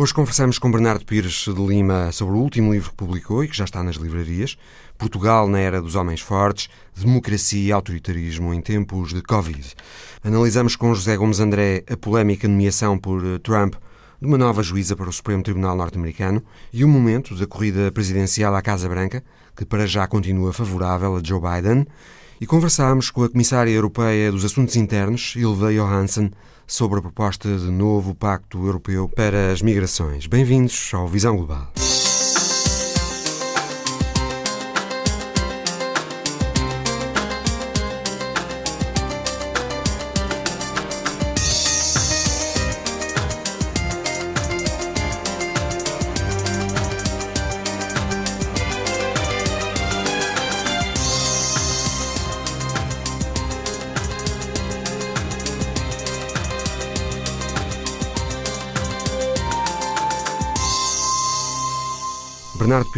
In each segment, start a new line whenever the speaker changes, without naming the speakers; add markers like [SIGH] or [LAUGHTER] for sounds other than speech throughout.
Hoje conversamos com Bernardo Pires de Lima sobre o último livro que publicou e que já está nas livrarias, Portugal na Era dos Homens Fortes, Democracia e Autoritarismo em Tempos de Covid. Analisamos com José Gomes André a polémica nomeação por eh, Trump de uma nova juíza para o Supremo Tribunal norte-americano e o momento da corrida presidencial à Casa Branca, que para já continua favorável a Joe Biden, e conversámos com a Comissária Europeia dos Assuntos Internos, Ilva Johansson, sobre a proposta de novo Pacto Europeu para as Migrações. Bem-vindos ao Visão Global.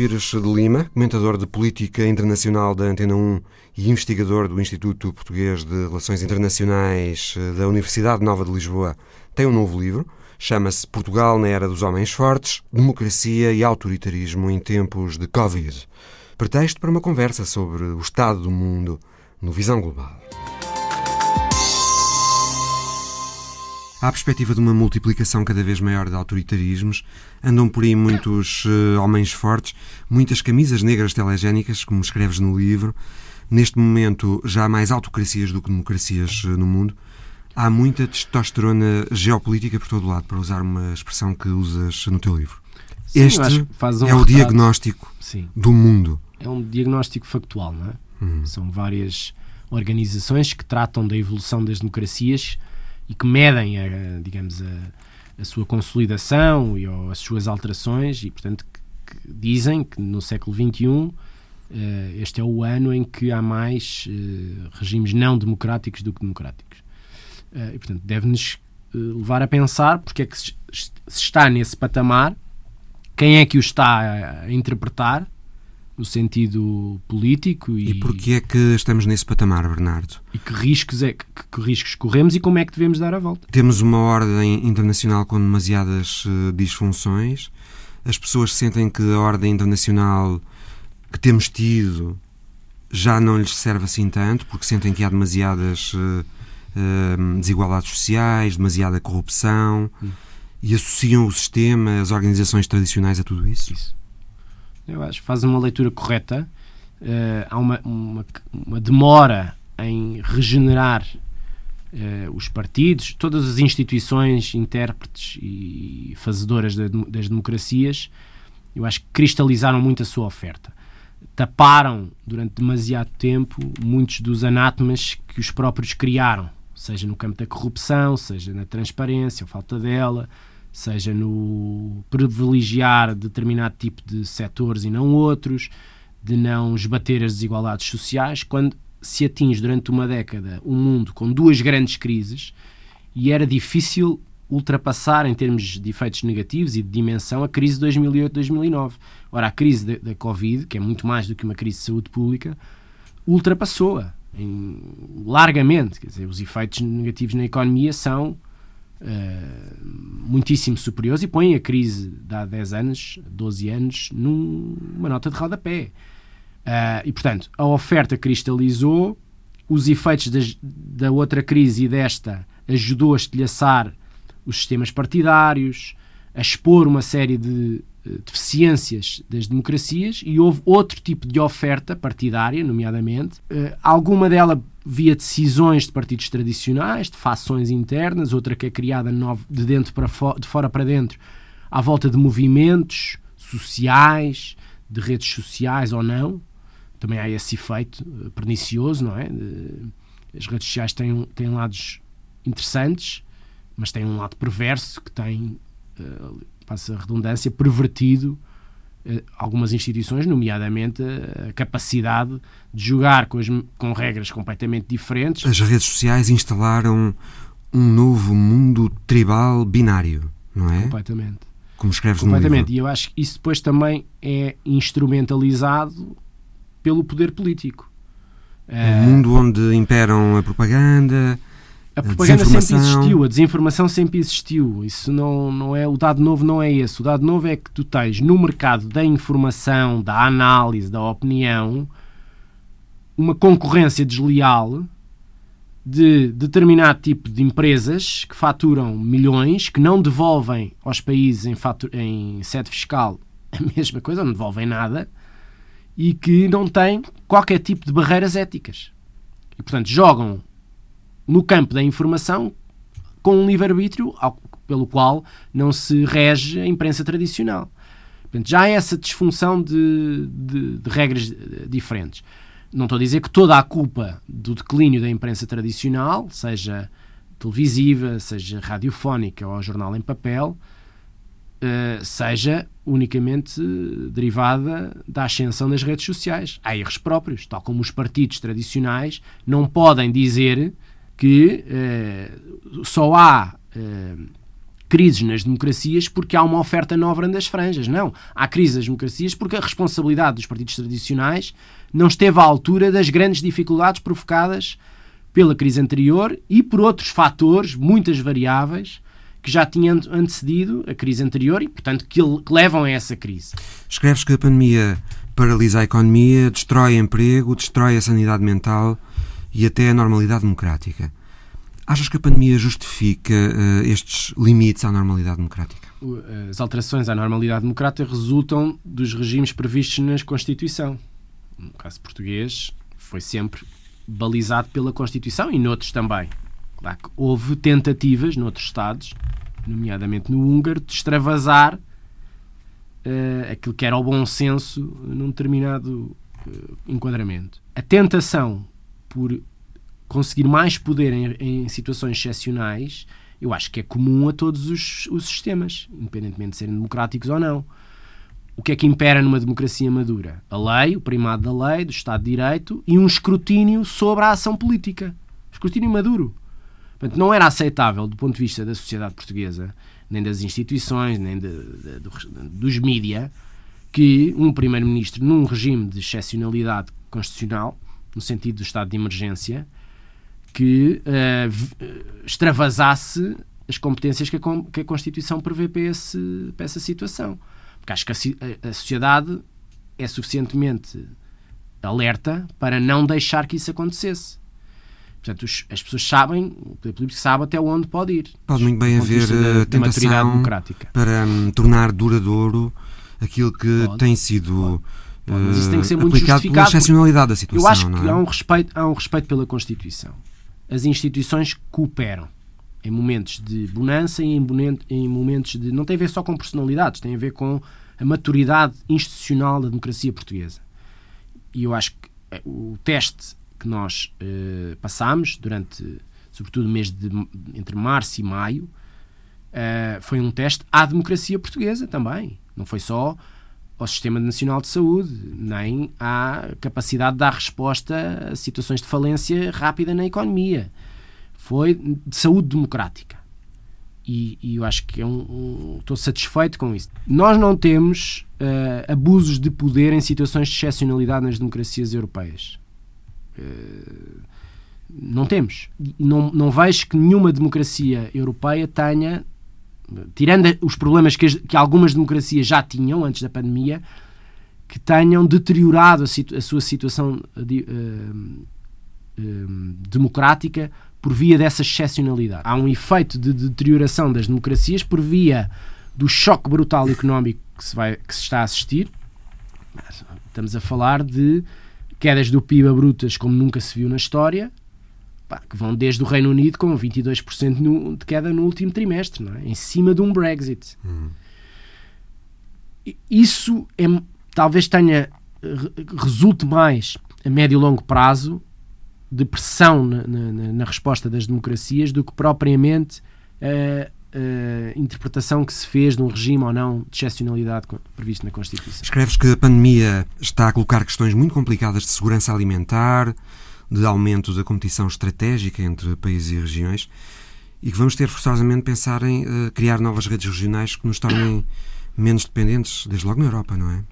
Pires de Lima, comentador de política internacional da Antena 1 e investigador do Instituto Português de Relações Internacionais eh, da Universidade Nova de Lisboa, tem um novo livro. Chama-se Portugal na Era dos Homens Fortes: Democracia e Autoritarismo em Tempos de Covid. Pretexto para uma conversa sobre o estado do mundo no Visão Global. À perspectiva de uma multiplicação cada vez maior de autoritarismos, andam por aí muitos uh, homens fortes, muitas camisas negras telegénicas, como escreves no livro. Neste momento, já há mais autocracias do que democracias uh, no mundo. Há muita testosterona geopolítica por todo lado, para usar uma expressão que usas no teu livro. Sim, este um é o diagnóstico Sim. do mundo.
É um diagnóstico factual, não é? Uhum. São várias organizações que tratam da evolução das democracias e que medem, a, digamos, a, a sua consolidação e as suas alterações e, portanto, que, que dizem que no século XXI eh, este é o ano em que há mais uh, regimes não democráticos do que democráticos. Uh, e, portanto, deve-nos levar a pensar porque é que se está nesse patamar, quem é que o está a interpretar no sentido político.
E, e porquê é que estamos nesse patamar, Bernardo?
E que riscos, é, que, que, riscos corremos e como é que devemos dar a volta?
Temos uma ordem internacional com demasiadas uh, disfunções. As pessoas sentem que a ordem internacional que temos tido já não lhes serve assim tanto, porque sentem que há demasiadas uh, uh, desigualdades sociais, demasiada corrupção. Hum. E associam o sistema, as organizações tradicionais a tudo isso?
Isso eu acho, faz uma leitura correta. Uh, há uma, uma, uma, demora em regenerar uh, os partidos, todas as instituições, intérpretes e fazedoras das democracias, eu acho que cristalizaram muito a sua oferta. Taparam durante demasiado tempo muitos dos anátemas que os próprios criaram, seja no campo da corrupção, seja na transparência, ou falta dela, seja no privilegiar determinado tipo de setores e não outros, de não esbater as desigualdades sociais, quando se atinge durante uma década um mundo com duas grandes crises e era difícil ultrapassar em termos de efeitos negativos e de dimensão a crise de 2008-2009. Ora, a crise da, Covid, que é muito mais do que uma crise de saúde pública, ultrapassou-a largamente. Quer dizer, os efeitos negativos na economia são uh, muitíssimo superiores e põem a crise de há 10 anos, 12 anos, numa nota de rodapé. Uh, e, portanto, a oferta cristalizou, os efeitos das, da outra crise e desta ajudou a estilhaçar os sistemas partidários, a expor uma série de uh, deficiências das democracias e houve outro tipo de oferta partidária, nomeadamente, alguma dela via decisões de partidos tradicionais, de fações internas, outra que é criada de dentro para de fora para dentro, à volta de movimentos sociais, de redes sociais ou não. Também há esse efeito eh, pernicioso, não é? As redes sociais têm, têm lados interessantes, mas têm um lado perverso que tem, uh, passa a redundância, pervertido algumas instituições, nomeadamente a capacidade de jogar com, as, com regras completamente diferentes.
As redes sociais instalaram um novo mundo tribal binário, não é?
Completamente.
Como escreves
Completamente.
no livro.
E eu acho que isso depois também é instrumentalizado pelo poder político.
Um mundo onde imperam a propaganda,
A propaganda sempre existiu, a desinformação sempre existiu. Isso não, não é o dado novo não é esse. O dado novo é que tu tens no mercado da informação, da análise, da opinião, uma concorrência desleal de determinado tipo de empresas que faturam milhões, que não devolvem aos países em, fatura, em sede fiscal a [LAUGHS] mesma coisa, não devolvem nada, e que não têm qualquer tipo de barreiras éticas. E, portanto, jogam no campo da informação com um livre-arbítrio pelo qual não se rege a imprensa tradicional. Portanto, já há essa disfunção de, de, de regras diferentes. Não estou a dizer que toda a culpa do declínio da imprensa tradicional, seja televisiva, seja radiofónica ou jornal em papel, uh, seja unicamente derivada da ascensão das redes sociais. Há erros próprios, tal como os partidos tradicionais não podem dizer que uh, só há uh, crises nas democracias porque há uma oferta nova das franjas. Não. Há crises nas democracias porque a responsabilidade dos partidos tradicionais não esteve à altura das grandes dificuldades provocadas pela crise anterior e por outros fatores, muitas variáveis, que já tinham antecedido a crise anterior e, portanto, que levam a essa crise.
Escreves que a pandemia paralisa a economia, destrói emprego, destrói a sanidade mental e até a normalidade democrática. Achas que a pandemia justifica uh, estes limites à normalidade democrática?
As alterações à normalidade democrática resultam dos regimes previstos na Constituição. No caso português, foi sempre balizado pela Constituição e noutros também. Claro que houve tentativas noutros Estados, nomeadamente no húngaro, de extravasar uh, aquilo que era o bom senso num determinado uh, enquadramento. A tentação por conseguir mais poder em, em, situações excepcionais, eu acho que é comum a todos os, os sistemas, independentemente de serem democráticos ou não. O que é que impera numa democracia madura? A lei, o primado da lei, do Estado de Direito e um escrutínio sobre a ação política. Escrutínio maduro. Portanto, não era aceitável, do ponto de vista da sociedade portuguesa, nem das instituições, nem de, de, de, dos mídia, que um primeiro-ministro, num regime de excepcionalidade constitucional, no sentido do estado de emergência, que uh, extravasasse as competências que a, que a, Constituição prevê para, esse, para essa situação. Porque acho que a, a, sociedade é suficientemente alerta para não deixar que isso acontecesse. Portanto, os, as pessoas sabem, o poder político sabe até onde pode ir.
Pode muito bem haver da, tentação para um, tornar duradouro aquilo que pode, tem sido pode. Mas isso tem que ser muito aplicado pela excepcionalidade da situação.
Eu acho
que
é? há, um respeito, há um respeito pela Constituição as instituições cooperam em momentos de bonança e em momentos de. Não tem a ver só com personalidades, tem a ver com a maturidade institucional da democracia portuguesa. E eu acho que eh, o teste que nós eh, passámos durante, sobretudo, o mês de entre março e maio, eh, foi um teste à democracia portuguesa também. Não foi só ao Sistema Nacional de Saúde, nem à capacidade de dar resposta a situações de falência rápida na economia. Foi de saúde democrática. E, e eu acho que é um, um, estou satisfeito com isso. Nós não temos uh, abusos de poder em situações de excepcionalidade nas democracias europeias. Uh, não temos. Não, não vejo que nenhuma democracia europeia tenha tirando os problemas que, as, que, algumas democracias já tinham antes da pandemia, que tenham deteriorado a, situ, a sua situação de, uh, uh, democrática por via dessa excepcionalidade. Há um efeito de deterioração das democracias por via do choque brutal económico que se, vai, que se está a assistir. Estamos a falar de quedas do PIB brutas como nunca se viu na história, pá, que vão desde o Reino Unido com 22% no, de queda no último trimestre, é? em cima de um Brexit. Uhum. Isso é, talvez tenha resulte mais a médio e longo prazo de pressão na, na, na resposta das democracias do que propriamente a, a, interpretação que se fez de um regime ou não de excepcionalidade previsto na Constituição.
Escreves que a pandemia está a colocar questões muito complicadas de segurança alimentar, de aumento da competição estratégica entre países e regiões e que vamos ter forçosamente pensar em uh, criar novas redes regionais que nos tornem menos dependentes, desde logo na Europa, não é?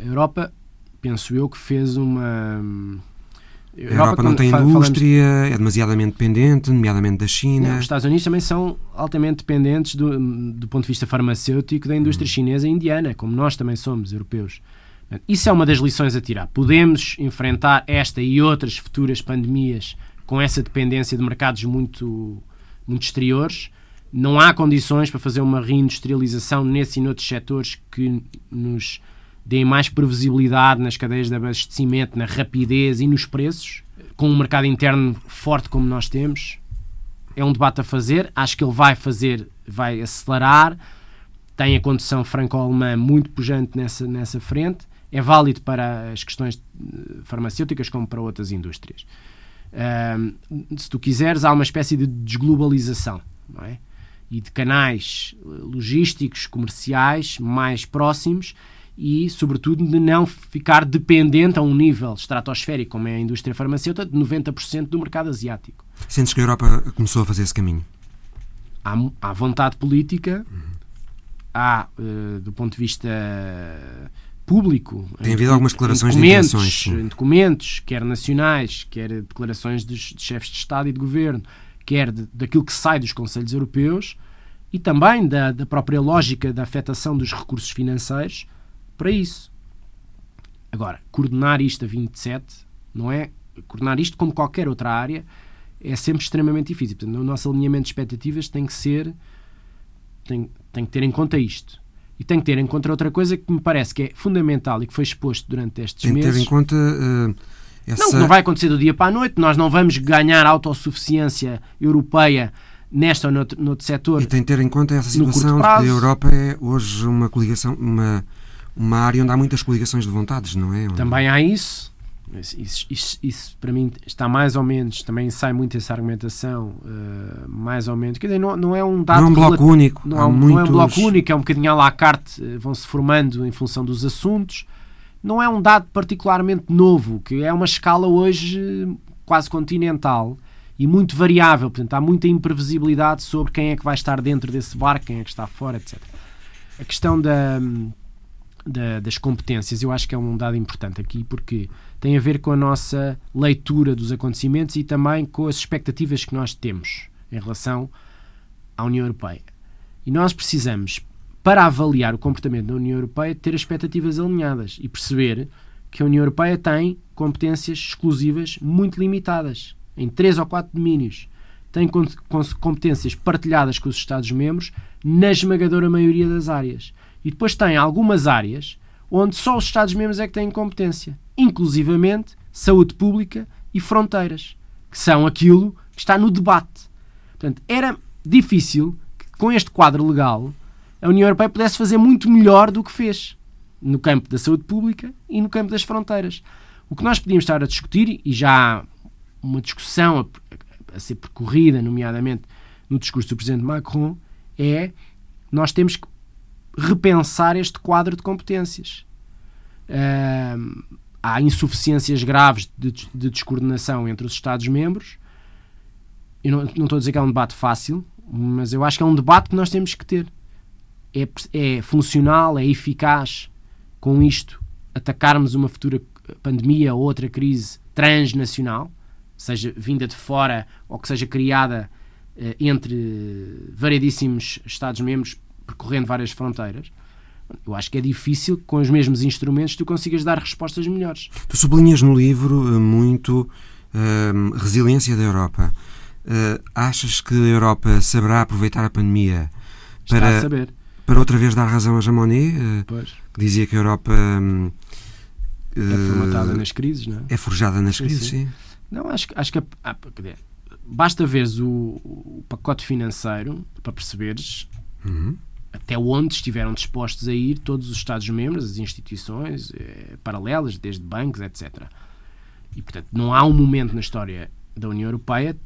A Europa, penso eu, que fez uma
A Europa, não tem indústria, falamos... é demasiadamente dependente, nomeadamente da China.
Não, os Estados Unidos também são altamente dependentes do, do ponto de vista farmacêutico da indústria hum. chinesa e indiana, como nós também somos europeus. Isso é uma das lições a tirar. Podemos enfrentar esta e outras futuras pandemias com essa dependência de mercados muito, muito exteriores. Não há condições para fazer uma reindustrialização nesses e noutros setores que nos deem mais previsibilidade nas cadeias de abastecimento, na rapidez e nos preços, com um mercado interno forte como nós temos. É um debate a fazer. Acho que ele vai fazer, vai acelerar. Tem a condição franco-alemã muito pujante nessa, nessa frente é válido para as questões eh, farmacêuticas como para outras indústrias. se tu quiseres, há uma espécie de desglobalização não é? e de canais eh, logísticos, comerciais mais próximos e, sobretudo, de não ficar dependente a um nível estratosférico, como é a indústria farmacêutica, de 90% do mercado asiático.
Sentes que a Europa começou a fazer esse caminho?
Há, há vontade política, uhum. há, uh, do ponto de vista público.
Tem havido algumas declarações
de
intenções.
Em documentos, quer nacionais, quer declarações dos de chefes de Estado e de Governo, quer de, daquilo que sai dos Conselhos Europeus e também da, da própria lógica da afetação dos recursos financeiros para isso. Agora, coordenar isto a 27 não é. Coordenar isto como qualquer outra área é sempre extremamente difícil. Portanto, o nosso alinhamento de expectativas tem que ser. tem, tem que ter em conta isto e tem que ter em conta outra coisa que me parece que é fundamental e que foi exposto durante estes
tem
meses.
Tem que ter em conta. Uh, essa...
Não, não vai acontecer do dia para a noite. Nós não vamos ganhar autossuficiência europeia nesta ou noutro, noutro setor.
E tem que ter em conta essa situação de que a Europa é hoje uma coligação, uma, uma área onde há muitas coligações de vontades, não é?
Também há isso. Isso, isso, isso, para mim está mais ou menos, também sai muito essa argumentação, uh, mais ou menos. Quer dizer, não, não é um dado.
Não é um bloco único.
Não, é, muitos... não é um bloco único, é um bocadinho à la carte, eh, vão se formando em função dos assuntos. Não é um dado particularmente novo, que é uma escala hoje eh, quase continental e muito variável. Portanto, há muita imprevisibilidade sobre quem é que vai estar dentro desse barco, quem é que está fora, etc. A questão da, da, das competências eu acho que é um dado importante aqui, porque tem a ver com a nossa leitura dos acontecimentos e também com as expectativas que nós temos em relação à União Europeia. E nós precisamos, para avaliar o comportamento da União Europeia, ter as expectativas alinhadas e perceber que a União Europeia tem competências exclusivas muito limitadas, em três ou quatro domínios. Tem competências partilhadas com os Estados-membros na esmagadora maioria das áreas. E depois tem algumas áreas onde só os Estados-membros é que têm competência inclusivamente saúde pública e fronteiras, que são aquilo que está no debate. Portanto, era difícil que, com este quadro legal, a União Europeia pudesse fazer muito melhor do que fez no campo da saúde pública e no campo das fronteiras. O que nós podíamos estar a discutir, e já há uma discussão a, a ser percorrida, nomeadamente no discurso do Presidente Macron, é nós temos que repensar este quadro de competências. Uh, há insuficiências graves de, de descoordenação entre os Estados-membros. Eu não, não, estou a dizer que é um debate fácil, mas eu acho que é um debate que nós temos que ter. É, é funcional, é eficaz com isto atacarmos uma futura pandemia ou outra crise transnacional, seja vinda de fora ou que seja criada eh, entre variedíssimos Estados-membros percorrendo várias fronteiras. Eu acho que é difícil que com os mesmos instrumentos tu consigas dar respostas melhores.
Tu sublinhas no livro eh, muito uh, resiliência da Europa. Uh, achas que a Europa saberá aproveitar a pandemia para, para outra vez dar razão a Jean Monnet, uh, que dizia que a Europa um,
é formatada nas crises, não é?
É forjada nas sim, crises, sim. sim.
Não, acho, acho que ah, basta veres o, o, pacote financeiro para perceberes uhum até onde estiveram dispostos a ir todos os Estados-membros, as instituições eh, paralelas, desde bancos, etc. E, portanto, não há um momento na história da União Europeia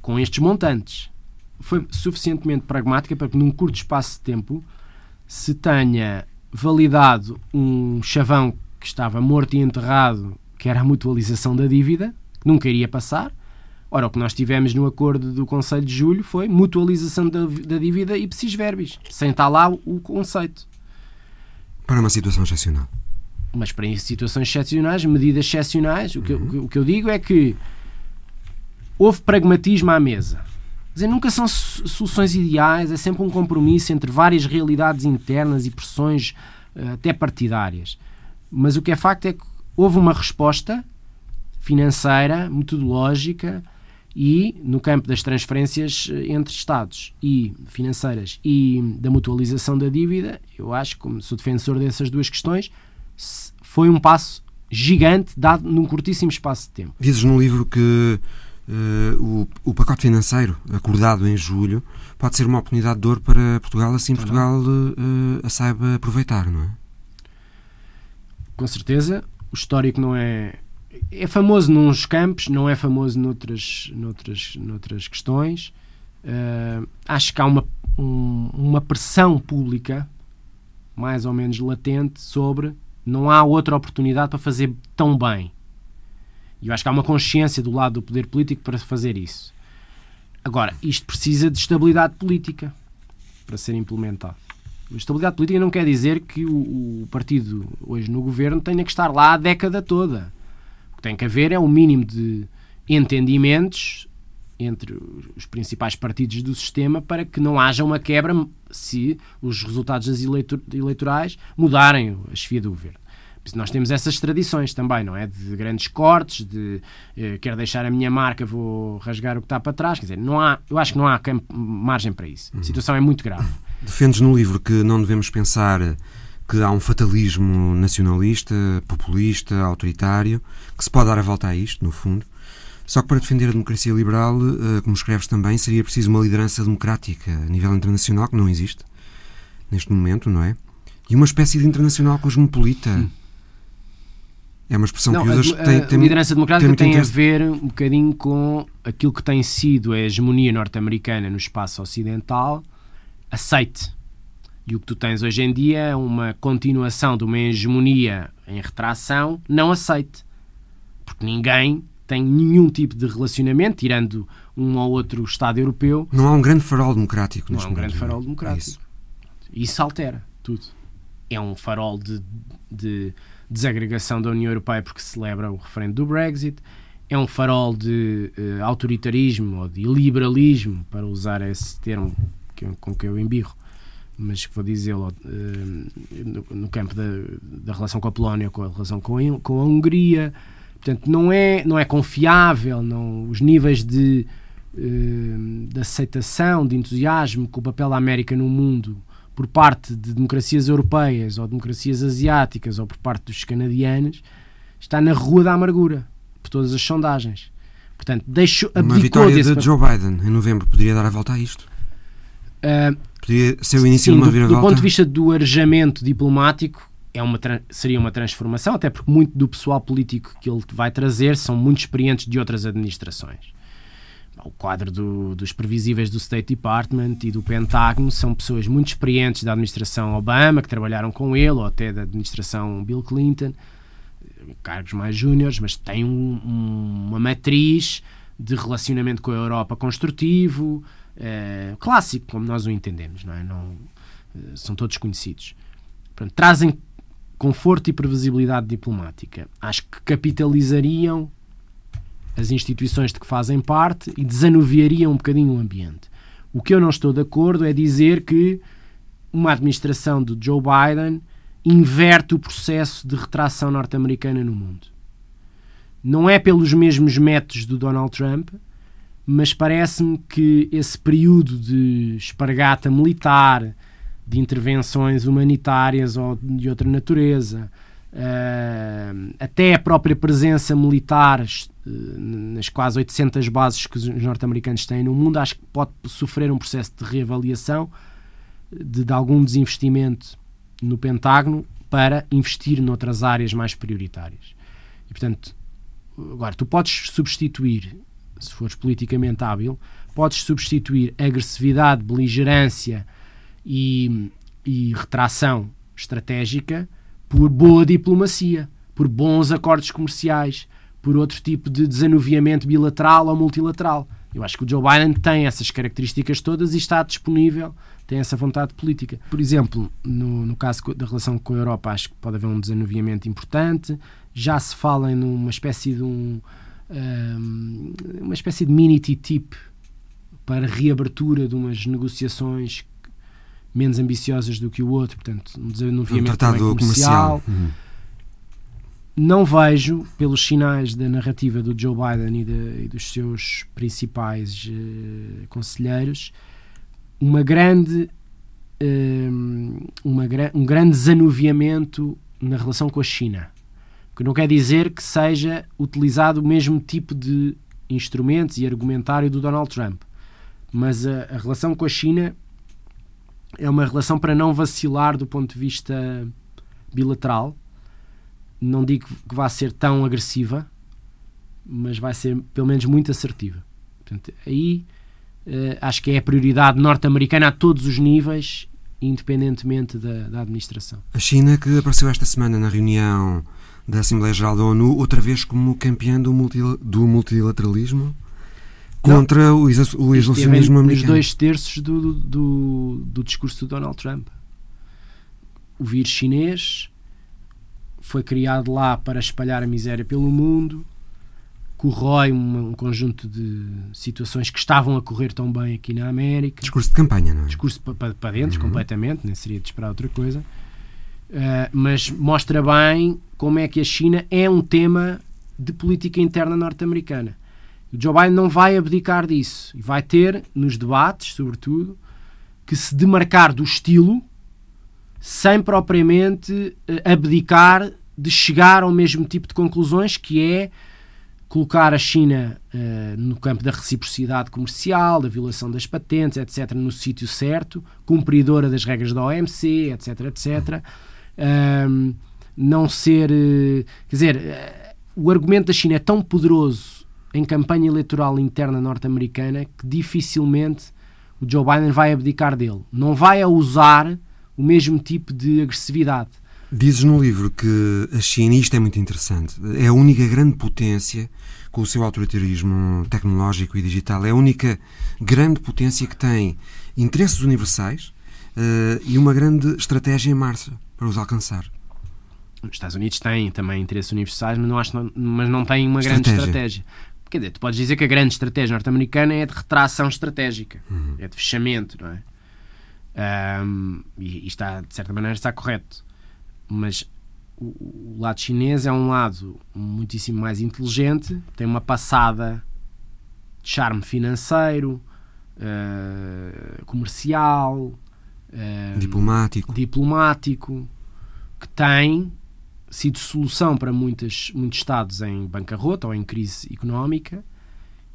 com estes montantes. Foi suficientemente pragmática para que, num curto espaço de tempo, se tenha validado um chavão que estava morto e enterrado, que era a mutualização da dívida, que nunca iria passar, Ora, o que nós tivemos no acordo do Conselho de Julho foi mutualização da, da dívida e psis verbis, sem estar lá o, conceito.
Para uma situação excepcional.
mas para situações excepcionais, medidas excepcionais, o que, uhum. o que eu digo é que houve pragmatismo à mesa. Dizer, nunca são soluções ideais, é sempre um compromisso entre várias realidades internas e pressões uh, até partidárias. Mas o que é facto é que houve uma resposta financeira, metodológica e no campo das transferências eh, entre Estados e financeiras e da mutualização da dívida, eu acho, como sou defensor dessas duas questões, foi um passo gigante dado num curtíssimo espaço de tempo.
Dizes no livro que uh, o, o, pacote financeiro acordado em julho pode ser uma oportunidade de ouro para Portugal, assim Portugal uh, a saiba aproveitar, não é?
Com certeza. O histórico não é. É famoso nos campos, não é famoso noutras, noutras, noutras questões. Uh, acho que há uma, um, uma pressão pública mais ou menos latente sobre não há outra oportunidade para fazer tão bem. E eu acho que há uma consciência do lado do poder político para fazer isso. Agora, isto precisa de estabilidade política para ser implementado. Estabilidade política não quer dizer que o, o, partido hoje no governo tenha que estar lá a década toda. Que tem que haver é um mínimo de entendimentos entre os principais partidos do sistema para que não haja uma quebra se os resultados das eleitorais mudarem a chefia do governo. Nós temos essas tradições também, não é? De grandes cortes, de eh, quero deixar a minha marca, vou rasgar o que está para trás. Quer dizer, não há, eu acho que não há margem para isso. A situação é muito grave.
Defendes no livro que não devemos pensar que há um fatalismo nacionalista, populista, autoritário, que se pode dar a volta a isto, no fundo. Só que para defender a democracia liberal, eh, como escreves também, seria preciso uma liderança democrática a nível internacional, que não existe neste momento, não é? E uma espécie de internacional cosmopolita. Hum. É uma expressão não, que usas.
A, tem, tem, a liderança democrática tem, tem a ver um bocadinho com aquilo que tem sido a hegemonia norte-americana no espaço ocidental, aceite. E o que tu tens hoje em dia é uma continuação de uma hegemonia em retração não aceite. Porque ninguém tem nenhum tipo de relacionamento, tirando um ou outro Estado europeu.
Não há um grande farol democrático.
Não há um grande farol democrático. Isso. Isso altera tudo. É um farol de, de desagregação da União Europeia porque celebra o referendo do Brexit. É um farol de uh, autoritarismo ou de liberalismo, para usar esse termo que, com que eu embirro, mas vou dizê-lo uh, no, campo da, da relação com a Polónia, com a relação com a, com a Hungria Portanto, não é, não é confiável, não, os níveis de, uh, de aceitação, de entusiasmo com o papel da América no mundo por parte de democracias europeias ou democracias asiáticas ou por parte dos canadianos está na rua da amargura, por todas as sondagens. Portanto, deixo
Uma vitória de Joe Biden em novembro poderia dar a volta a isto? Uh, poderia ser o início sim, de uma viravolta?
Do ponto de vista do arejamento diplomático, é uma, seria uma transformação, até porque muito do pessoal político que ele vai trazer são muito experientes de outras administrações. O quadro do, dos previsíveis do State Department e do Pentágono são pessoas muito experientes da administração Obama, que trabalharam com ele, ou até da administração Bill Clinton, cargos mais júniores, mas têm um, um, uma matriz de relacionamento com a Europa construtivo, é, clássico, como nós o entendemos, não é? Não, eh, são todos conhecidos. Portanto, trazem conforto e previsibilidade diplomática. Acho que capitalizariam as instituições de que fazem parte e desanuviariam um bocadinho o ambiente. O que eu não estou de acordo é dizer que uma administração de Joe Biden inverte o processo de retração norte-americana no mundo. Não é pelos mesmos métodos do Donald Trump, mas parece-me que esse período de espargata militar, de intervenções humanitárias ou de outra natureza, uh, até a própria presença militar uh, nas quase 800 bases que os norte-americanos têm no mundo, acho que pode sofrer um processo de reavaliação de, de algum desinvestimento no Pentágono para investir noutras áreas mais prioritárias. E, portanto, agora, tu podes substituir, se fores politicamente hábil, podes substituir agressividade, beligerância, e, e retração estratégica por boa diplomacia, por bons acordos comerciais, por outro tipo de desanuviamento bilateral ou multilateral. Eu acho que o Joe Biden tem essas características todas e está disponível, tem essa vontade política. Por exemplo, no, no caso da relação com a Europa, acho que pode haver um desanuviamento importante. Já se fala em uma espécie de um, um uma espécie de mini TTIP para reabertura de umas negociações menos ambiciosas do que o outro, portanto, um desanuviamento um tratado comercial. comercial. Uhum não vejo, pelos sinais da narrativa do Joe Biden e, de, e dos seus principais uh, conselheiros, uma grande, uma, um grande desanuviamento na relação com a China. Que não quer dizer que seja utilizado o mesmo tipo de instrumentos e argumentário do Donald Trump. Mas a, a relação com a China é uma relação para não vacilar do ponto de vista bilateral não digo que vá ser tão agressiva, mas vai ser pelo menos muito assertiva. Portanto, aí uh, acho que é a prioridade norte-americana a todos os níveis, independentemente da, da, administração.
A China, que apareceu esta semana na reunião da Assembleia Geral da ONU, outra vez como campeã do, do multilateralismo? Contra não, o, o isolacionismo americano.
Os dois terços do, do, do discurso do Donald Trump. O vírus chinês, foi criado lá para espalhar a miséria pelo mundo, corrói um, um, conjunto de situações que estavam a correr tão bem aqui na América.
Discurso de campanha, não é?
Discurso para, para dentro, uhum. completamente, nem seria de esperar outra coisa. Uh, mas mostra bem como é que a China é um tema de política interna norte-americana. O Joe Biden não vai abdicar disso e vai ter, nos debates, sobretudo, que se demarcar do estilo sem propriamente uh, abdicar de chegar ao mesmo tipo de conclusões, que é colocar a China uh, no campo da reciprocidade comercial, da violação das patentes, etc., no sítio certo, cumpridora das regras da OMC, etc., etc. Um, não ser. Uh, quer dizer, uh, o argumento da China é tão poderoso em campanha eleitoral interna norte-americana que dificilmente o Joe Biden vai abdicar dele. Não vai usar o mesmo tipo de agressividade.
Dizes no livro que a China, isto é muito interessante, é a única grande potência com o seu autoritarismo tecnológico e digital, é a única grande potência que tem interesses universais uh, e uma grande estratégia em marcha para os alcançar.
Os Estados Unidos têm também interesses universais, mas não, acho, mas não têm uma estratégia. grande estratégia. Quer dizer, tu podes dizer que a grande estratégia norte-americana é de retração estratégica, uhum. é de fechamento, não é? Um, e, e está, de certa maneira, está correto mas o, o lado chinês é um lado muitíssimo mais inteligente, tem uma passada de charme financeiro, uh, comercial,
uh, diplomático.
diplomático, que tem sido solução para muitas, muitos Estados em bancarrota ou em crise económica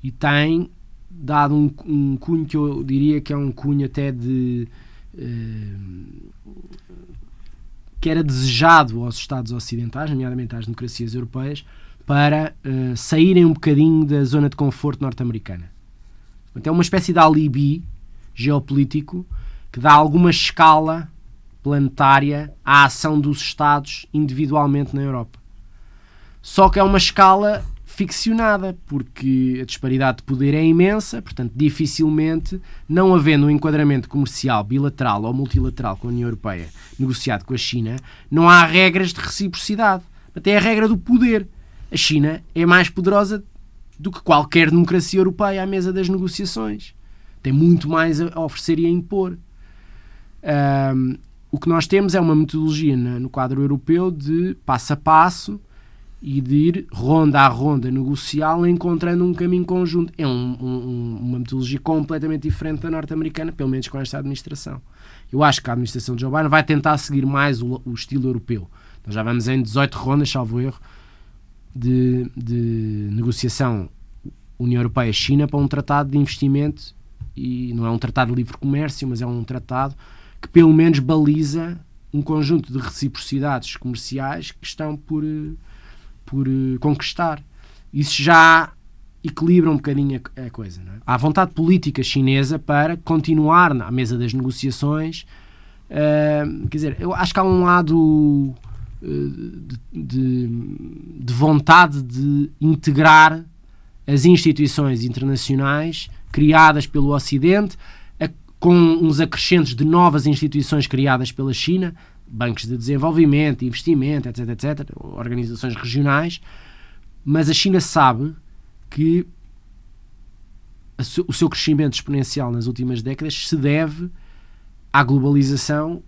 e tem dado um, um cunho que eu diria que é um cunho até de uh, que era desejado aos Estados ocidentais, nomeadamente às democracias europeias, para uh, saírem um bocadinho da zona de conforto norte-americana. é uma espécie de alibi geopolítico que dá alguma escala planetária à ação dos Estados individualmente na Europa. Só que é uma escala ficcionada, porque a disparidade de poder é imensa, portanto, dificilmente, não havendo um enquadramento comercial bilateral ou multilateral com a União Europeia negociado com a China, não há regras de reciprocidade. Até a regra do poder. A China é mais poderosa do que qualquer democracia europeia à mesa das negociações. Tem muito mais a oferecer e a impor. Um, o que nós temos é uma metodologia no quadro europeu de passo a passo e de ir ronda a ronda negocial encontrando um caminho conjunto. É um, um, uma metodologia completamente diferente da norte-americana, pelo menos com esta administração. Eu acho que a administração de Joe Biden vai tentar seguir mais o, o estilo europeu. Nós já vamos em 18 rondas, salvo erro, de, de negociação União Europeia-China para um tratado de investimento e não é um tratado de livre comércio, mas é um tratado que pelo menos baliza um conjunto de reciprocidades comerciais que estão por por uh, conquistar. Isso já equilibra um bocadinho a, coisa. É? Há vontade política chinesa para continuar na mesa das negociações. Uh, quer dizer, eu acho que há um lado de, de, de, vontade de integrar as instituições internacionais criadas pelo Ocidente, com uns acrescentos de novas instituições criadas pela China, bancos de desenvolvimento, investimento, etc, etc, organizações regionais, mas a China sabe que o seu crescimento exponencial nas últimas décadas se deve à globalização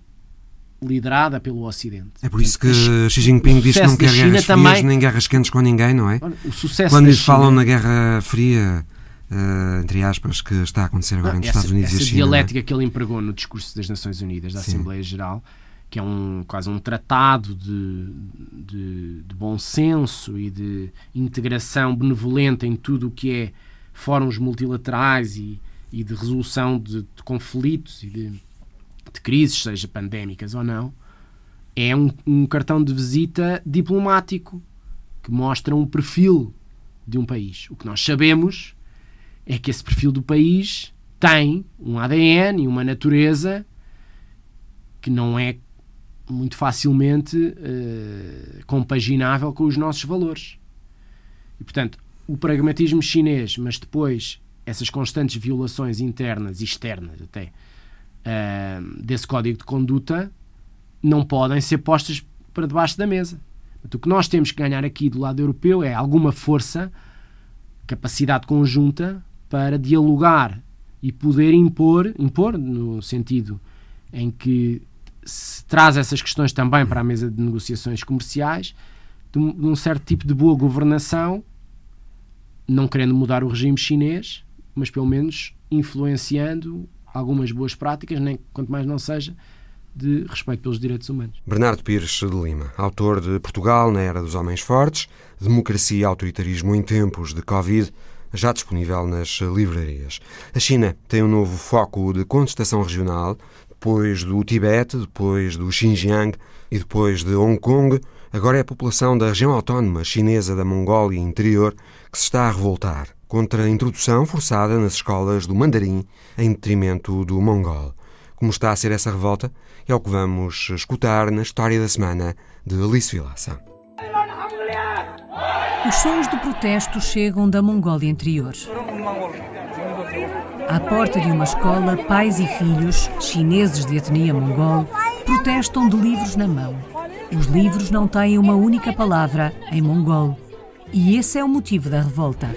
liderada pelo Ocidente.
É por isso que Xi Jinping diz que não quer guerras também, frias nem guerras quentes com ninguém, não é? Quando lhes falam na Guerra Fria, uh, entre aspas, que está a acontecer agora não, entre os Estados Unidos
e
China.
Essa dialética que ele empregou no discurso das Nações Unidas, da Sim. Assembleia Geral, que é um, quase um tratado de, de, de, bom senso e de integração benevolente em tudo o que é fóruns multilaterais e, e de resolução de, de conflitos e de, de, crises, seja pandémicas ou não, é um, um cartão de visita diplomático que mostra um perfil de um país. O que nós sabemos é que esse perfil do país tem um ADN e uma natureza que não é muito facilmente uh, compaginável com os nossos valores. E, portanto, o pragmatismo chinês, mas depois essas constantes violações internas e externas até uh, desse código de conduta não podem ser postas para debaixo da mesa. Portanto, o que nós temos que ganhar aqui do lado europeu é alguma força, capacidade conjunta para dialogar e poder impor, impor no sentido em que se traz essas questões também para a mesa de negociações comerciais, de um, de um certo tipo de boa governação, não querendo mudar o regime chinês, mas pelo menos influenciando algumas boas práticas, nem quanto mais não seja, de respeito pelos direitos humanos.
Bernardo Pires de Lima, autor de Portugal na Era dos Homens Fortes, Democracia e Autoritarismo em Tempos de Covid, já disponível nas livrarias. A China tem um novo foco de contestação regional, depois do Tibete, depois do Xinjiang e depois de Hong Kong, agora é a população da região autónoma chinesa da Mongólia Interior que se está a revoltar contra a introdução forçada nas escolas do mandarim em detrimento do mongol. Como está a ser essa revolta? É o que vamos escutar na história da semana de Alice Vilaça.
Os sons de protesto chegam da Mongólia Interior. À porta de uma escola, pais e filhos, chineses de etnia mongol, protestam de livros na mão. Os livros não têm uma única palavra em mongol. E esse é o motivo da revolta.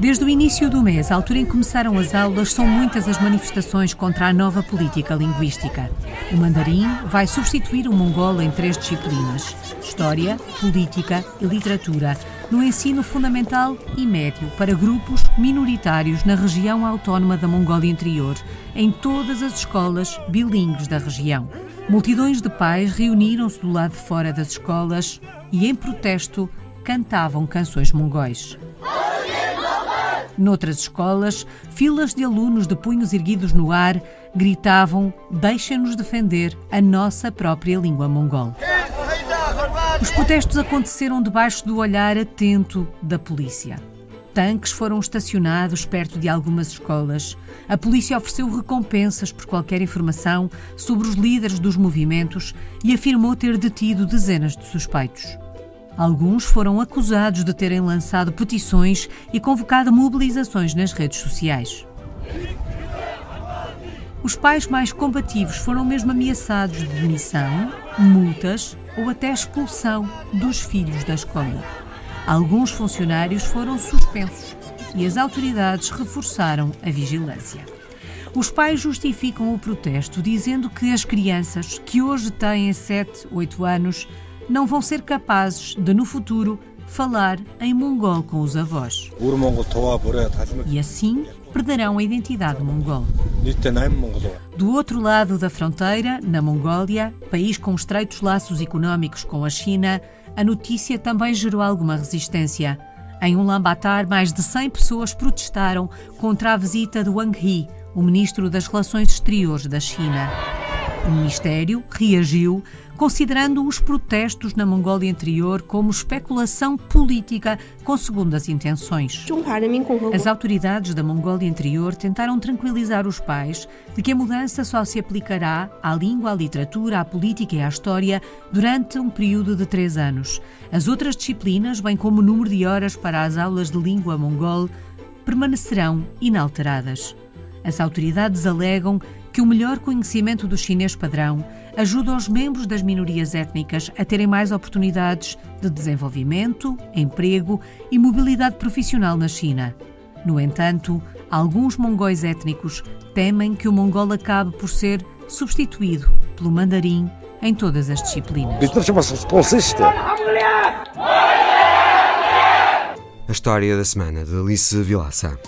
Desde o início do mês, a altura em que começaram as aulas, são muitas as manifestações contra a nova política linguística. O mandarim vai substituir o mongol em três disciplinas: História, Política e Literatura, no ensino fundamental e médio para grupos minoritários na região autónoma da Mongólia Interior, em todas as escolas bilíngues da região. Multidões de pais reuniram-se do lado de fora das escolas e, em protesto, cantavam canções mongóis. Noutras escolas, filas de alunos de punhos erguidos no ar gritavam: Deixem-nos defender a nossa própria língua mongol. Os protestos aconteceram debaixo do olhar atento da polícia. Tanques foram estacionados perto de algumas escolas. A polícia ofereceu recompensas por qualquer informação sobre os líderes dos movimentos e afirmou ter detido dezenas de suspeitos. Alguns foram acusados de terem lançado petições e convocado mobilizações nas redes sociais. Os pais mais combativos foram mesmo ameaçados de demissão, multas ou até expulsão dos filhos da escola. Alguns funcionários foram suspensos e as autoridades reforçaram a vigilância. Os pais justificam o protesto dizendo que as crianças, que hoje têm 7, 8 anos, não vão ser capazes de, no futuro, falar em mongol com os avós. E assim perderão a identidade mongol. Do outro lado da fronteira, na Mongólia, país com estreitos laços económicos com a China, a notícia também gerou alguma resistência. Em Ulaanbaatar, mais de 100 pessoas protestaram contra a visita de Wang Yi, o ministro das Relações Exteriores da China. O Ministério reagiu considerando os protestos na Mongólia Interior como especulação política com segundas intenções. As autoridades da Mongólia Interior tentaram tranquilizar os pais de que a mudança só se aplicará à língua, à literatura, à política e à história durante um período de três anos. As outras disciplinas, bem como o número de horas para as aulas de língua mongol, permanecerão inalteradas. As autoridades alegam que o melhor conhecimento do chinês padrão ajuda os membros das minorias étnicas a terem mais oportunidades de desenvolvimento, emprego e mobilidade profissional na China. No entanto, alguns mongóis étnicos temem que o mongol acabe por ser substituído pelo mandarim em todas as disciplinas.
A história da semana de Alice Vilaça.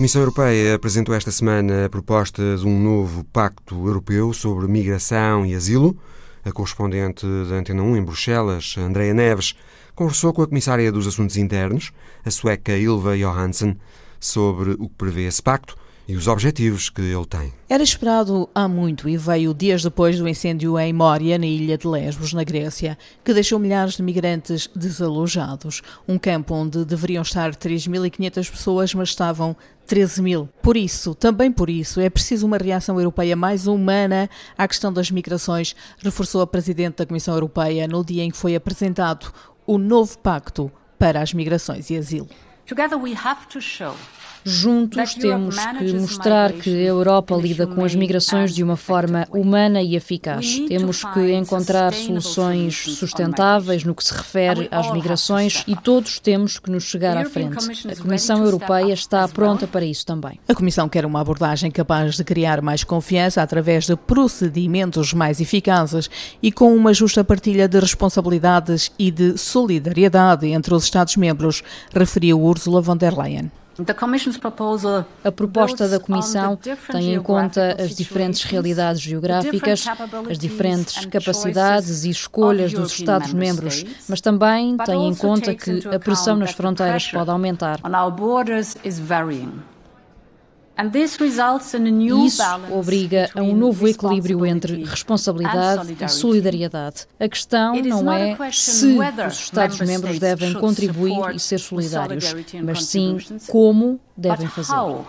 Comissão Europeia apresentou esta semana a proposta de um novo pacto europeu sobre migração e asilo. A correspondente da Antena 1 em Bruxelas, Andrea Neves, conversou com a Comissária dos Assuntos Internos, a sueca Ilva Johansson, sobre o que prevê esse pacto e os objetivos que ele tem.
Era esperado há muito e veio dias depois do incêndio em Mória, na ilha de Lesbos, na Grécia, que deixou milhares de migrantes desalojados. Um campo onde deveriam estar 3.500 pessoas, mas estavam 13 mil. Por isso, também por isso, é preciso uma reação europeia mais humana à questão das migrações, reforçou a Presidente da Comissão Europeia no dia em que foi apresentado o novo Pacto para as Migrações e Asilo. Together we have to show
Juntos temos que mostrar que a Europa lida com as migrações de uma forma humana e eficaz. Temos que encontrar soluções sustentáveis no que se refere às migrações e todos temos que nos chegar à frente. A Comissão Europeia está pronta para isso também.
A Comissão quer uma abordagem capaz de criar mais confiança através de procedimentos mais eficazes e com uma justa partilha de responsabilidades e de solidariedade entre os Estados-membros, referiu Ursula von der Leyen.
A proposta da Comissão tem em conta as diferentes realidades geográficas, as diferentes capacidades e escolhas dos Estados-membros, mas também tem em conta que a pressão nas fronteiras pode aumentar. Isso obriga a um novo equilíbrio entre responsabilidade e solidariedade. A questão não é se os Estados-membros devem contribuir e ser solidários, mas sim como devem fazê-lo.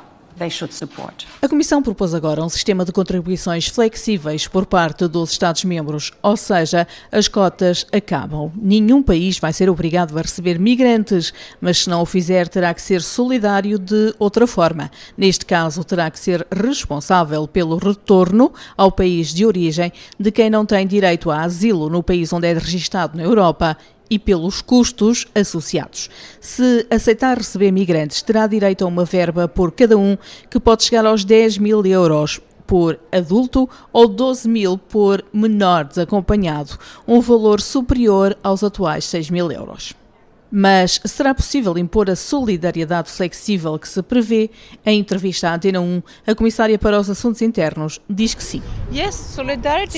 A Comissão propôs agora um sistema de contribuições flexíveis por parte dos Estados-membros, ou seja, as cotas acabam. Nenhum país vai ser obrigado a receber migrantes, mas se não o fizer, terá que ser solidário de outra forma. Neste caso, terá que ser responsável pelo retorno ao país de origem de quem não tem direito a asilo no país onde é registado na Europa e pelos custos associados. Se aceitar receber migrantes, terá direito a uma verba por cada um que pode chegar aos 10 mil euros por adulto ou 12 mil por menor desacompanhado, um valor superior aos atuais 6 mil euros. Mas será possível impor a solidariedade flexível que se prevê? Em entrevista à Antena 1, a Comissária para os Assuntos Internos diz que sim.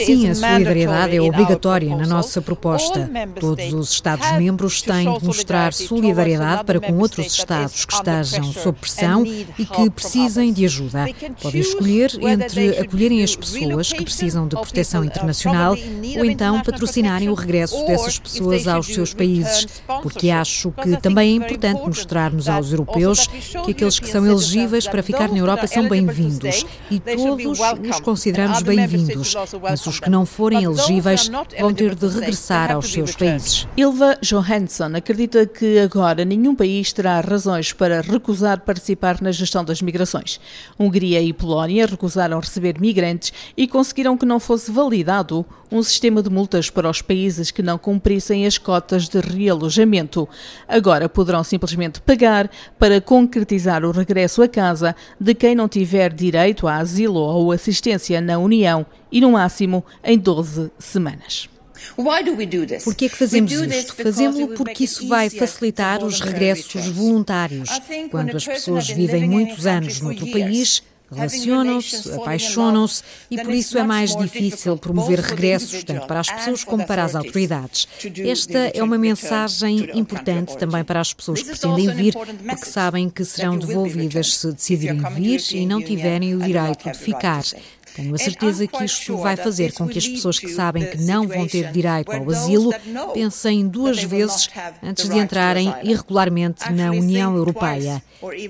Sim, a solidariedade é obrigatória na nossa proposta. Todos os Estados-membros têm de mostrar solidariedade para com outros Estados que estejam sob pressão e que precisem de ajuda. Podem escolher entre acolherem as pessoas que precisam de proteção internacional ou então patrocinarem o regresso dessas pessoas aos seus países, porque há acho que também é importante mostrarmos aos europeus que aqueles que são elegíveis para ficar na Europa são bem-vindos e todos os consideramos bem-vindos, mas os que não forem elegíveis vão ter de regressar aos seus países.
Ilva Johansson acredita que agora nenhum país terá razões para recusar participar na gestão das migrações. Hungria e Polónia recusaram receber migrantes e conseguiram que não fosse validado um sistema de multas para os países que não cumprissem as cotas de realojamento. Agora poderão simplesmente pagar para concretizar o regresso a casa de quem não tiver direito a asilo ou assistência na União e, no máximo, em 12 semanas.
Por que é que fazemos isto? Fazemos-lo porque isso vai facilitar os regressos voluntários. Quando as pessoas vivem muitos anos noutro país, relacionam-se, apaixonam-se e por isso é mais difícil promover regressos, tanto para as pessoas como para as autoridades. Esta é uma mensagem importante também para as pessoas que pretendem vir, porque sabem que serão devolvidas se decidirem vir e não tiverem o direito de ficar. Tenho a certeza que isto vai fazer com que as pessoas que sabem que não vão ter direito ao asilo pensem duas vezes antes de entrarem irregularmente na União Europeia.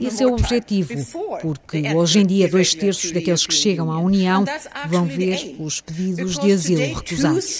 Esse é o objetivo, porque hoje em dia dois terços daqueles que chegam à União vão ver os pedidos de asilo recusados.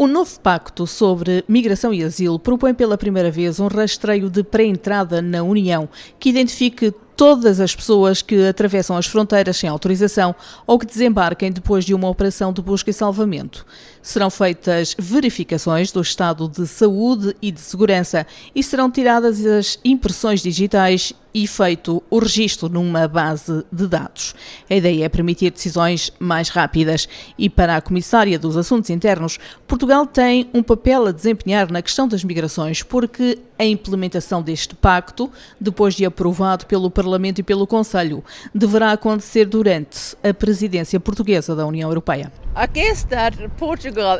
O novo pacto sobre migração e asilo propõe pela primeira vez um rastreio de pré-entrada na União que identifique todas as pessoas que atravessam as fronteiras sem autorização ou que desembarquem depois de uma operação de busca e salvamento. Serão feitas verificações do estado de saúde e de segurança e serão tiradas as impressões digitais e feito o registro numa base de dados. A ideia é permitir decisões mais rápidas e para a Comissária dos Assuntos Internos, Portugal tem um papel a desempenhar na questão das migrações, porque a implementação deste pacto, depois de aprovado pelo Parlamento e pelo Conselho, deverá acontecer durante a presidência portuguesa da União Europeia.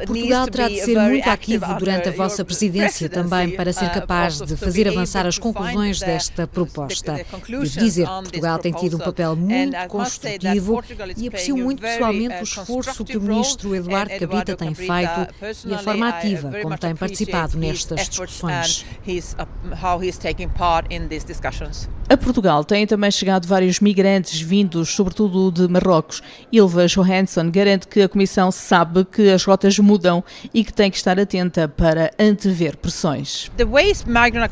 Portugal terá de ser muito ativo durante a vossa presidência também para ser uh, capaz de fazer avançar as conclusões desta proposta. Devo dizer que Portugal tem tido um papel muito construtivo e aprecio muito pessoalmente o esforço que o ministro Eduardo Cabita tem feito e a forma ativa como tem participado nestas discussões.
A Portugal têm também chegado vários migrantes vindos, sobretudo de Marrocos. Ilva Johansson garante que a Comissão sabe que as rotas mudam e que tem que estar atenta para antever pressões.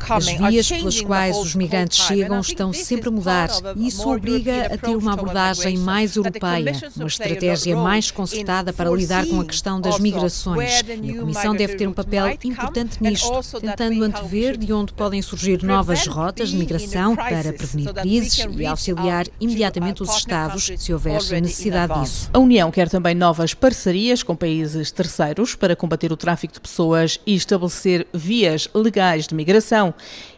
As vias pelas quais os migrantes chegam estão sempre a mudar e isso obriga a ter uma abordagem mais europeia, uma estratégia mais concertada para lidar com a questão das migrações. E a Comissão deve ter um papel importante nisto, tentando antever de onde podem surgir novas rotas de migração para para prevenir crises e auxiliar imediatamente os Estados se houver necessidade disso.
A União quer também novas parcerias com países terceiros para combater o tráfico de pessoas e estabelecer vias legais de migração.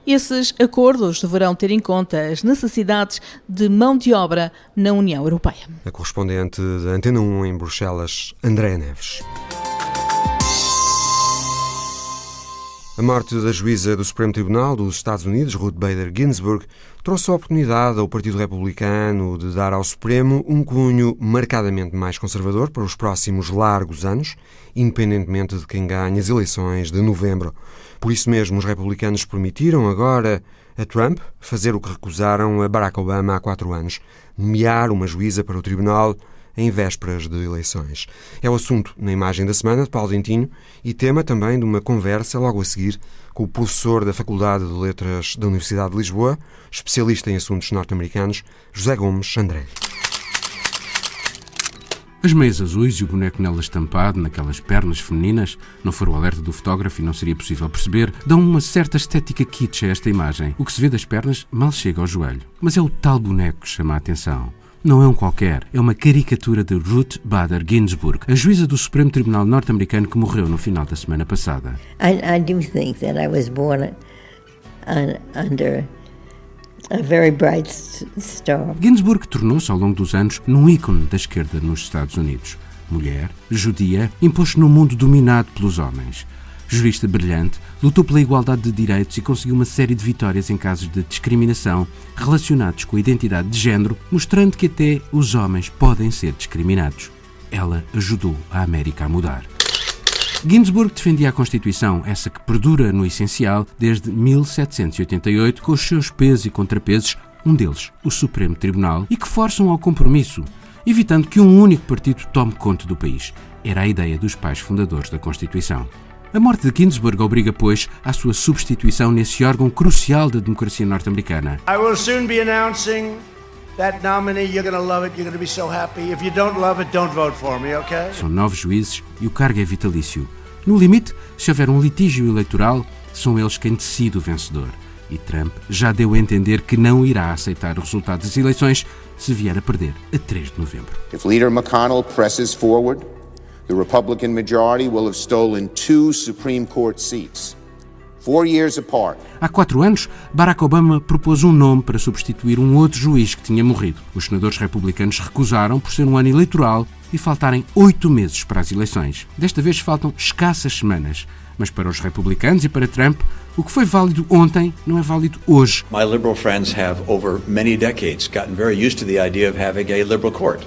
Esses acordos deverão ter em conta as necessidades de mão de obra na União Europeia.
A correspondente da Antena 1 em Bruxelas, André Neves. A morte da juíza do Supremo Tribunal dos Estados Unidos, Ruth Bader Ginsburg, trouxe a oportunidade ao Partido Republicano de dar ao Supremo um cunho marcadamente mais conservador para os próximos largos anos, independentemente de quem ganhe as eleições de novembro. Por isso mesmo, os republicanos permitiram agora a Trump fazer o que recusaram a Barack Obama há quatro anos: nomear uma juíza para o tribunal em vésperas de eleições. É o assunto na imagem da semana de Paulo Dentinho e tema também de uma conversa logo a seguir com o professor da Faculdade de Letras da Universidade de Lisboa, especialista em assuntos norte-americanos, José Gomes André.
As meias azuis e o boneco nela estampado, naquelas pernas femininas, não for o alerta do fotógrafo e não seria possível perceber, dão uma certa estética kitsch a esta imagem. O que se vê das pernas mal chega ao joelho. Mas é o tal boneco que chama a atenção. Não é um qualquer, é uma caricatura de Ruth Bader Ginsburg, a juíza do Supremo Tribunal norte-americano que morreu no final da semana passada. I, I do think that I was born under a very bright star. Ginsburg tornou-se ao longo dos anos num ícone da esquerda nos Estados Unidos. Mulher, judia, impôs-se num mundo dominado pelos homens. Jurista brilhante, lutou pela igualdade de direitos e conseguiu uma série de vitórias em casos de discriminação relacionados com a identidade de género, mostrando que até os homens podem ser discriminados. Ela ajudou a América a mudar. Ginsburg defendia a Constituição, essa que perdura no essencial desde 1788, com os seus pesos e contrapesos, um deles, o Supremo Tribunal, e que forçam ao compromisso, evitando que um único partido tome conta do país. Era a ideia dos pais fundadores da Constituição. A morte de Ginsburg obriga, pois, à sua substituição nesse órgão crucial da democracia norte-americana. I will soon be announcing that nominee. You're going to love it. You're going to be so happy. If you don't love it, don't vote for me, okay? São nove juízes e o cargo é vitalício. No limite, se houver um litígio eleitoral, são eles quem decide o vencedor. E Trump já deu a entender que não irá aceitar o resultado das eleições se vier a perder a 3 de novembro. If Leader McConnell presses forward, the Republican majority will have stolen two Supreme Court seats. Há quatro anos, Barack Obama propôs um nome para substituir um outro juiz que tinha morrido. Os senadores republicanos recusaram por ser um ano eleitoral e faltarem oito meses para as eleições. Desta vez faltam escassas semanas. Mas para os republicanos e para Trump, o que foi válido ontem não é válido hoje.
My liberal friends have over many decades gotten very used to the idea of having a liberal court.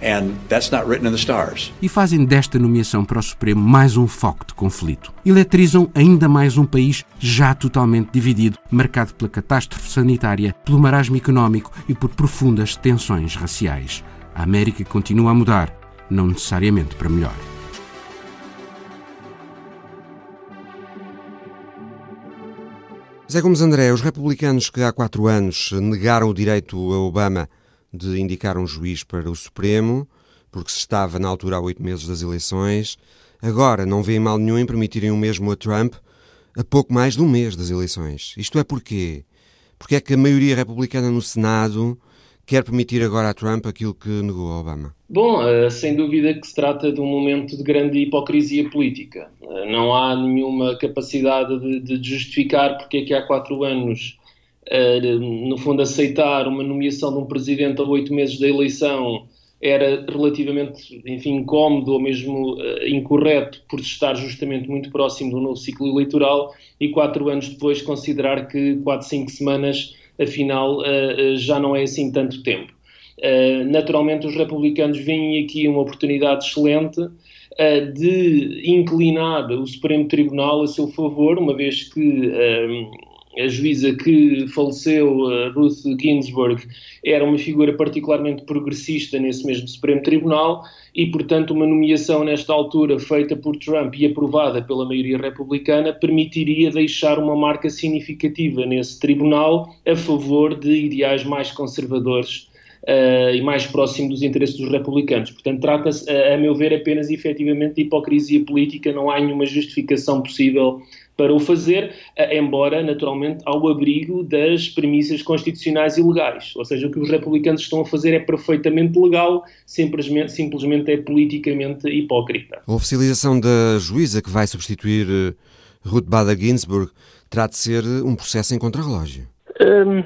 And that's not written in the stars.
E fazem desta nomeação para o Supremo mais um foco de conflito. Eletrizam ainda mais um país já totalmente dividido, marcado pela catástrofe sanitária, pelo marasmo económico e por profundas tensões raciais. A América continua a mudar, não necessariamente para melhor.
Zé Gomes André, os republicanos que há quatro anos negaram o direito a Obama de indicar um juiz para o Supremo, porque se estava na altura há oito meses das eleições, agora não veem mal nenhum em permitirem o mesmo a Trump a pouco mais de um mês das eleições. Isto é porquê? Porque é que a maioria republicana no Senado quer permitir agora a Trump aquilo que negou a Obama?
Bom, eh, sem dúvida que se trata de um momento de grande hipocrisia política. Eh, não há nenhuma capacidade de, justificar porque é que há quatro anos, no fundo, aceitar uma nomeação de um presidente a oito meses da eleição era relativamente, enfim, incómodo ou mesmo incorreto por estar justamente muito próximo do novo ciclo eleitoral e quatro anos depois considerar que quatro, cinco semanas afinal uh, já não é assim tanto tempo. Uh, naturalmente, os republicanos veem aqui uma oportunidade excelente uh, de inclinar o Supremo Tribunal a seu favor, uma vez que a juíza que faleceu, Ruth Ginsburg, era uma figura particularmente progressista nesse mesmo Supremo Tribunal e, portanto, uma nomeação nesta altura feita por Trump e aprovada pela maioria republicana permitiria deixar uma marca significativa nesse tribunal a favor de ideais mais conservadores Uh, e mais próximo dos interesses dos republicanos. Portanto, trata-se, a, a meu ver, apenas efetivamente de hipocrisia política, não há nenhuma justificação possível para o fazer, embora naturalmente ao abrigo das premissas constitucionais e legais. Ou seja, o que os republicanos estão a fazer é perfeitamente legal, simplesmente, simplesmente é politicamente hipócrita.
A oficialização da juíza que vai substituir eh, Ruth Bader Ginsburg terá de ser um processo em contrarrelógio.
Hum,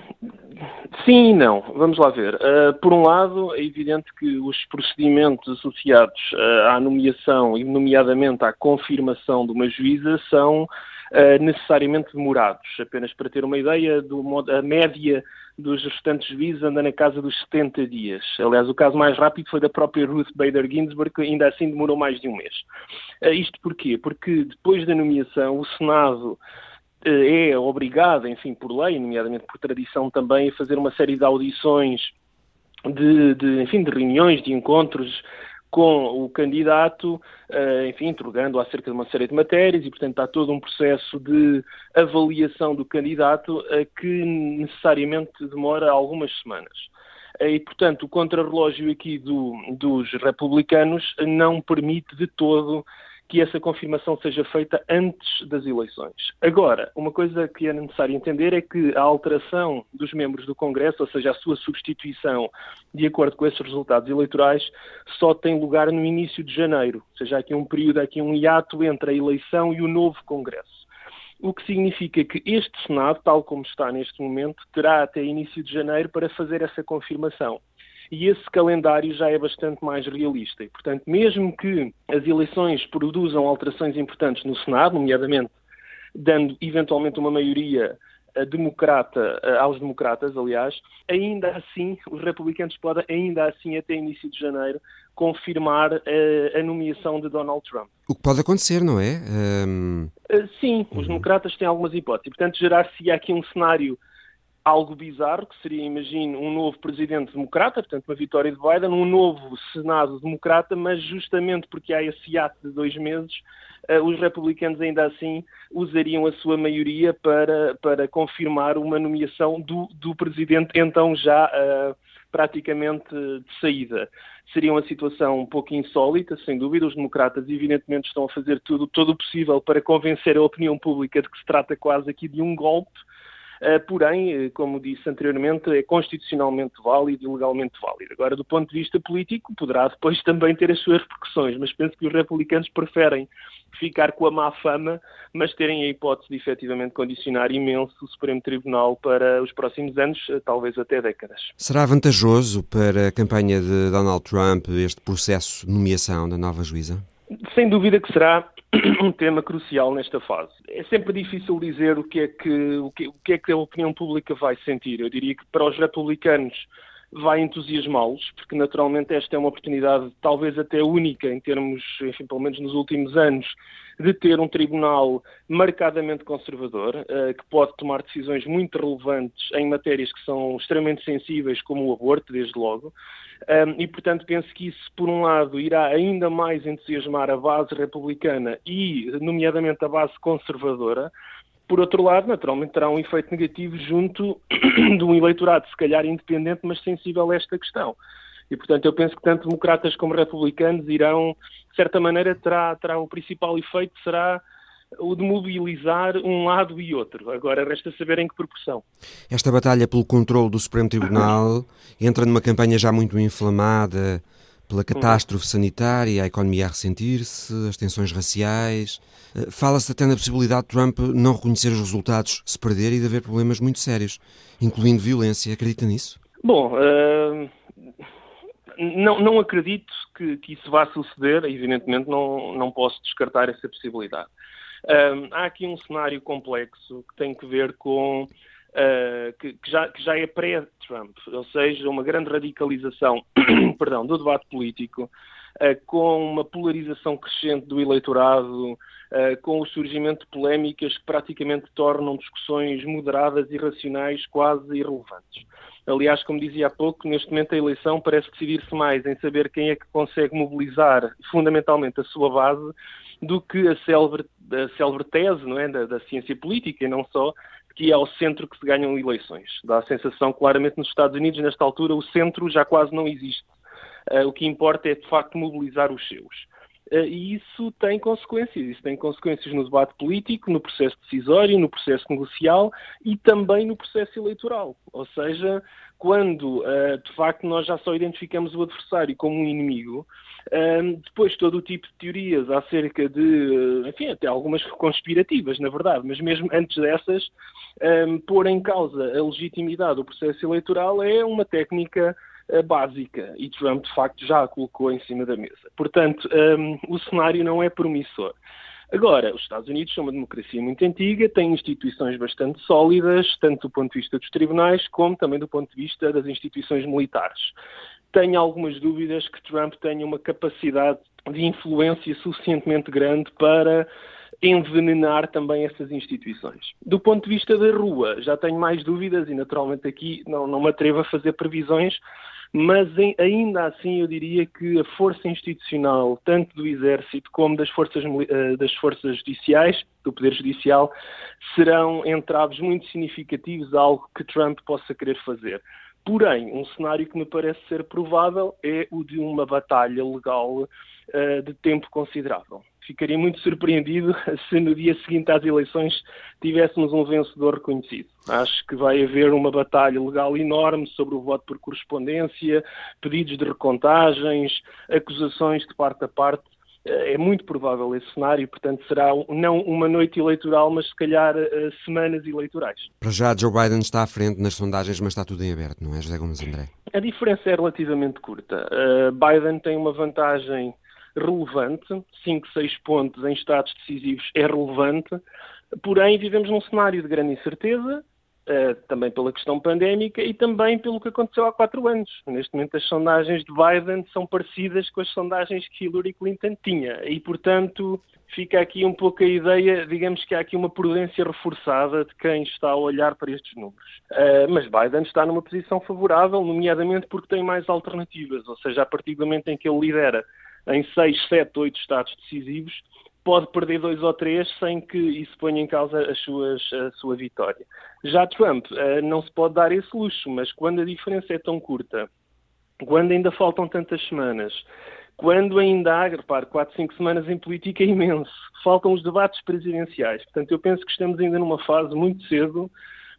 sim e não. Vamos lá ver. Uh, por um lado, é evidente que os procedimentos associados uh, à nomeação e, nomeadamente, à confirmação de uma juíza são uh, necessariamente demorados. Apenas para ter uma ideia, do, a média dos restantes juízes anda na casa dos 70 dias. Aliás, o caso mais rápido foi da própria Ruth Bader Ginsburg, que ainda assim demorou mais de um mês. Uh, isto porquê? Porque depois da nomeação, o Senado eh, é obrigado, enfim, por lei, nomeadamente por tradição também, a fazer uma série de audições, de, de enfim, de reuniões, de encontros com o candidato, eh, enfim, interrogando acerca de uma série de matérias e, portanto, está todo um processo de avaliação do candidato que necessariamente demora algumas semanas. Eh, e, portanto, o contrarrelógio aqui do, dos republicanos não permite de todo que essa confirmação seja feita antes das eleições. Agora, uma coisa que é necessário entender é que a alteração dos membros do Congresso, ou seja, a sua substituição de acordo com esses resultados eleitorais, só tem lugar no início de janeiro, ou seja, há aqui um período, há aqui um hiato entre a eleição e o novo Congresso. O que significa que este Senado, tal como está neste momento, terá até início de janeiro para fazer essa confirmação e esse calendário já é bastante mais realista. E, portanto, mesmo que as eleições produzam alterações importantes no Senado, nomeadamente dando eventualmente uma maioria eh, democrata eh, aos democratas, aliás, ainda assim os republicanos podem, ainda assim até início de janeiro, confirmar a, eh, a nomeação de Donald Trump.
O que pode acontecer, não é? Um...
Sim, os uhum. democratas têm algumas hipóteses. Portanto, gerar-se aqui um cenário algo bizarro, que seria, imagino, um novo presidente democrata, portanto, uma vitória de Biden, um novo Senado democrata, mas justamente porque há esse ato de dois meses, uh, os republicanos ainda assim usariam a sua maioria para, para confirmar uma nomeação do, do presidente, então já uh, praticamente de saída. Seria uma situação um pouco insólita, sem dúvida. Os democratas, evidentemente, estão a fazer tudo, todo o possível para convencer a opinião pública de que se trata quase aqui de um golpe porém, como disse anteriormente, é constitucionalmente válido e legalmente válido. Agora, do ponto de vista político, poderá depois [LAUGHS] também ter as suas repercussões, mas penso que os republicanos preferem ficar com a má fama, mas terem a hipótese de efetivamente condicionar imenso o Supremo Tribunal para os próximos anos, eh, talvez até décadas.
Será vantajoso para a campanha de Donald Trump este processo de nomeação da nova juíza?
Sem dúvida que será [CLEARS THROAT] um tema crucial nesta fase. É sempre difícil dizer o que é que, o que, o que, é que a opinião pública vai sentir. Eu diria que para os republicanos vai entusiasmá-los, porque naturalmente esta é uma oportunidade talvez até única em termos, enfim, pelo menos nos últimos anos, de ter um tribunal marcadamente conservador, uh, que pode tomar decisões muito relevantes em matérias que são extremamente sensíveis, como o aborto, desde logo. Um, e, portanto, penso que isso, por um lado, irá ainda mais entusiasmar a base republicana e, nomeadamente, a base conservadora, por outro lado, naturalmente terá um efeito negativo junto [CLEARS THROAT] de um eleitorado, se calhar independente, mas sensível a esta questão. E, portanto, eu penso que tanto democratas como republicanos irão, de certa maneira, terá, terá o principal efeito será o de mobilizar um lado e outro. Agora resta saber em que proporção.
Esta batalha pelo controle do Supremo Tribunal entra numa campanha já muito inflamada pela catástrofe sanitária, a economia a ressentir-se, as tensões raciais. Eh, fala-se até na possibilidade de Trump não reconhecer os resultados, se perder e de haver problemas muito sérios, incluindo violência. Acredita nisso?
Bom, uh, não, não acredito que, que, isso vá suceder. Evidentemente, não, não posso descartar essa possibilidade. Uh, há aqui um cenário complexo que tem que ver com uh, que, que, já, que já é pré-Trump, ou seja, uma grande radicalização [CLEARS THROAT] perdão, do debate político, uh, com uma polarização crescente do eleitorado, uh, com o surgimento de polémicas que praticamente tornam discussões moderadas e racionais quase irrelevantes. Aliás, como dizia há pouco, neste momento a eleição parece decidir-se mais em saber quem é que consegue mobilizar fundamentalmente a sua base do que a célebre, a célebre tese não é, da, da ciência política e não só, que é ao centro que se ganham eleições. Dá a sensação, claramente, nos Estados Unidos, nesta altura, o centro já quase não existe. Uh, o que importa é, de facto, mobilizar os seus. Uh, e isso tem consequências. Isso tem consequências no debate político, no processo decisório, no processo negocial e também no processo eleitoral. Ou seja, quando, uh, de facto, nós já só identificamos o adversário como um inimigo, um, depois, todo o tipo de teorias acerca de, enfim, até algumas conspirativas, na verdade, mas mesmo antes dessas, pôr em causa a legitimidade do processo eleitoral é uma técnica básica e Trump, de facto, já a colocou em cima da mesa. Portanto, um, o cenário não é promissor. Agora, os Estados Unidos são uma democracia muito antiga, têm instituições bastante sólidas, tanto do ponto de vista dos tribunais como também do ponto de vista das instituições militares tenho algumas dúvidas que Trump tenha uma capacidade de influência suficientemente grande para envenenar também essas instituições. Do ponto de vista da rua, já tenho mais dúvidas e naturalmente aqui não, não me atrevo a fazer previsões, mas em, ainda assim eu diria que a força institucional, tanto do Exército como das forças, uh, das forças judiciais, do Poder Judicial, serão entraves muito significativos a algo que Trump possa querer fazer. Porém, um cenário que me parece ser provável é o de uma batalha legal uh, de tempo considerável. Ficaria muito surpreendido [LAUGHS] se no dia seguinte às eleições tivéssemos um vencedor reconhecido. Acho que vai haver uma batalha legal enorme sobre o voto por correspondência, pedidos de recontagens, acusações de parte a parte é muito provável esse cenário, portanto será não uma noite eleitoral, mas se calhar eh, semanas eleitorais.
Para já Joe Biden está à frente nas sondagens, mas está tudo em aberto, não é, José Gomes André?
A diferença é relativamente curta. Uh, Biden tem uma vantagem relevante, 5, 6 pontos em estados decisivos é relevante, porém vivemos num cenário de grande incerteza, Uh, também pela questão pandémica e também pelo que aconteceu há quatro anos. Neste momento, as sondagens de Biden são parecidas com as sondagens que Hillary Clinton tinha e, portanto, fica aqui um pouco a ideia, digamos que há aqui uma prudência reforçada de quem está a olhar para estes números. Uh, mas Biden está numa posição favorável, nomeadamente porque tem mais alternativas, ou seja, a partir do momento em que ele lidera em seis, sete, oito estados decisivos, pode perder dois ou três sem que isso ponha em causa as suas, a sua vitória. Já Trump uh, não se pode dar esse luxo, mas quando a diferença é tão curta, quando ainda faltam tantas semanas, quando ainda há, repare, 4, 5 semanas em política é imenso, faltam os debates presidenciais. Portanto, eu penso que estamos ainda numa fase muito cedo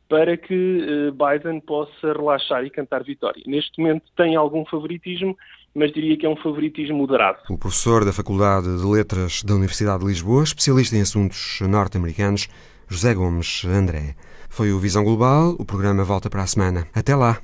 para que uh, Biden possa relaxar e cantar vitória. Neste momento tem algum favoritismo, mas diria que é um favoritismo moderado.
O professor da Faculdade de Letras da Universidade de Lisboa, especialista em assuntos norte-americanos, José Gomes André. Foi o Visão Global, o programa volta para a semana. Até lá!